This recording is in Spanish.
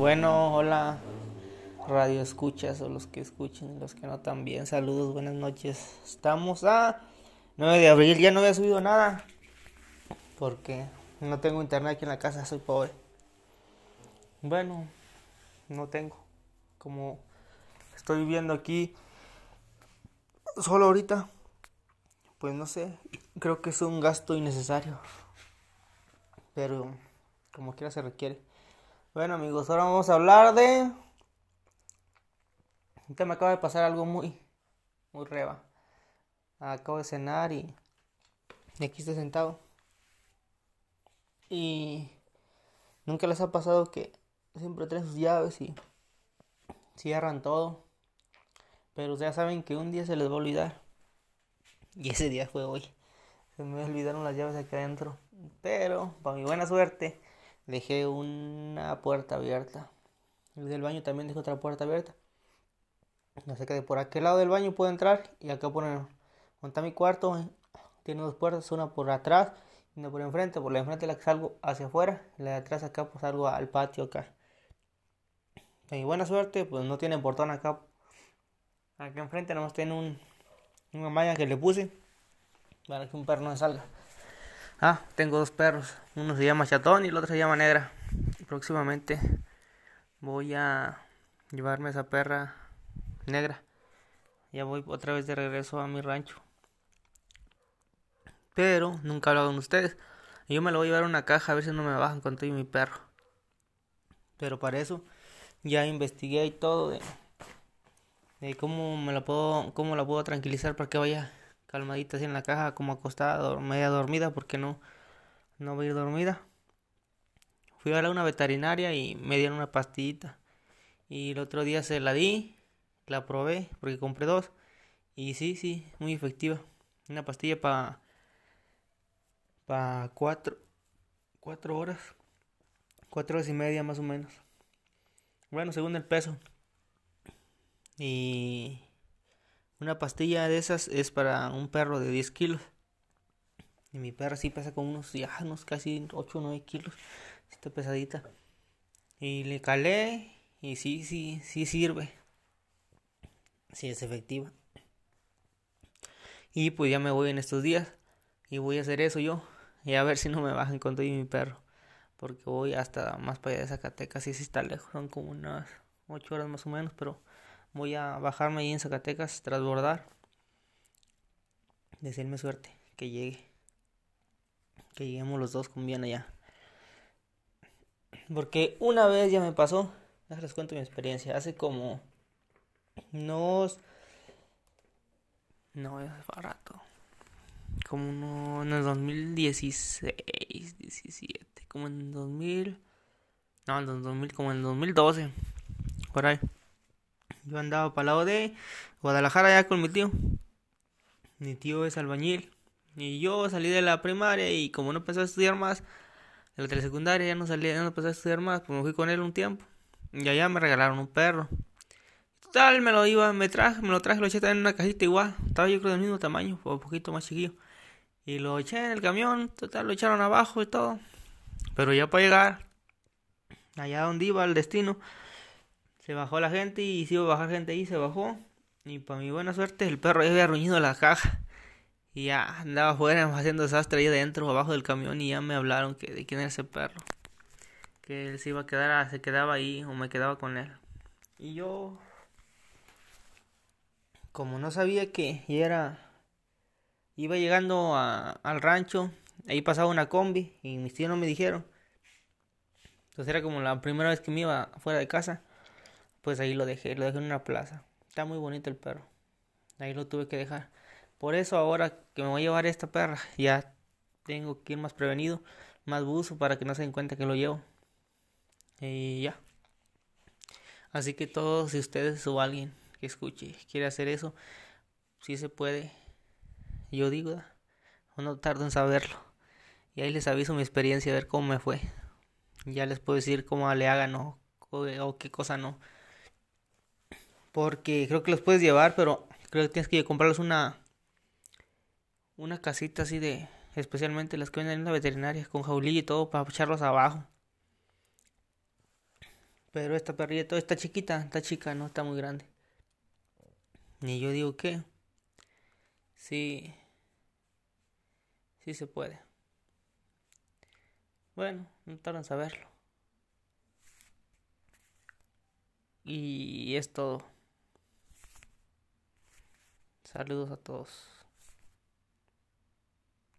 Bueno, hola, radio escuchas o los que escuchen, los que no también. Saludos, buenas noches. Estamos a 9 de abril, ya no había subido nada porque no tengo internet aquí en la casa, soy pobre. Bueno, no tengo. Como estoy viviendo aquí solo ahorita, pues no sé, creo que es un gasto innecesario. Pero como quiera se requiere. Bueno amigos, ahora vamos a hablar de... Ahorita me acaba de pasar algo muy, muy reba. Acabo de cenar y, y aquí estoy sentado. Y nunca les ha pasado que siempre traen sus llaves y cierran todo. Pero ya saben que un día se les va a olvidar. Y ese día fue hoy. Se me olvidaron las llaves aquí adentro. Pero, para mi buena suerte, dejé una puerta abierta. El del baño también dejé otra puerta abierta. No sé que de por aquel lado del baño puedo entrar y acá poner. Monta mi cuarto. Tiene dos puertas, una por atrás y una por enfrente. Por la enfrente la que salgo hacia afuera. La de atrás acá pues salgo al patio acá. Y buena suerte, pues no tiene portón acá. Acá enfrente nomás tiene un, una malla que le puse para que un perro no salga. Ah, tengo dos perros. Uno se llama Chatón y el otro se llama Negra. Próximamente voy a llevarme esa perra negra. Ya voy otra vez de regreso a mi rancho. Pero nunca he hablado con ustedes. Yo me lo voy a llevar a una caja a ver si no me bajan con todo y mi perro. Pero para eso ya investigué y todo de, de cómo me la puedo cómo la puedo tranquilizar para que vaya calmadita así en la caja como acostada media dormida porque no no va a ir dormida. Fui a una veterinaria y me dieron una pastillita. Y el otro día se la di la probé porque compré dos. Y sí sí muy efectiva. Una pastilla para para cuatro cuatro horas cuatro horas y media más o menos. Bueno, según el peso. Y una pastilla de esas es para un perro de 10 kilos. Y mi perro sí pesa como unos, ya, unos casi 8 o 9 kilos. Está pesadita. Y le calé y sí, sí, sí sirve. Sí es efectiva. Y pues ya me voy en estos días. Y voy a hacer eso yo. Y a ver si no me bajan con todo y mi perro porque voy hasta más para allá de Zacatecas y si está lejos, son como unas 8 horas más o menos, pero voy a bajarme ahí en Zacatecas, transbordar, decirme suerte, que llegue, que lleguemos los dos con bien allá. Porque una vez ya me pasó, les cuento mi experiencia, hace como unos... No, es barato. Como uno, en el 2016, 17 como en 2000, no, en 2000, como en 2012, por ahí. Yo andaba para el lado de Guadalajara ya con mi tío. Mi tío es albañil. Y yo salí de la primaria y como no pensaba estudiar más, de la telesecundaria ya no salí, ya no pensaba estudiar más, pues me fui con él un tiempo. Y allá me regalaron un perro. Total, me lo iba, me traje, me lo traje, lo eché en una cajita igual. Estaba yo creo del mismo tamaño, o un poquito más chiquillo. Y lo eché en el camión, total, lo echaron abajo y todo. Pero ya para llegar allá donde iba el destino, se bajó la gente y si iba a bajar gente ahí, se bajó. Y para mi buena suerte, el perro ya había ruñido la caja. Y ya andaba afuera haciendo desastre ahí adentro, abajo del camión. Y ya me hablaron que de quién era ese perro. Que él se iba a quedar, se quedaba ahí o me quedaba con él. Y yo, como no sabía que era, iba llegando al rancho ahí pasaba una combi y mis tíos no me dijeron. Entonces era como la primera vez que me iba fuera de casa. Pues ahí lo dejé, lo dejé en una plaza. Está muy bonito el perro. Ahí lo tuve que dejar. Por eso ahora que me voy a llevar esta perra, ya tengo que ir más prevenido, más buzo para que no se den cuenta que lo llevo. Y ya. Así que todos, si ustedes o alguien que escuche quiere hacer eso, si se puede. Yo digo, no tardo en saberlo. Y ahí les aviso mi experiencia, a ver cómo me fue. Ya les puedo decir cómo le hagan o, o, qué cosa no. Porque creo que los puedes llevar, pero creo que tienes que comprarles una una casita así de especialmente las que venden en la veterinaria con jaulilla y todo para echarlos abajo. Pero esta perrilla todo está chiquita, está chica, no está muy grande. Y yo digo que sí sí se puede. Bueno, no tardan en saberlo. Y es todo. Saludos a todos.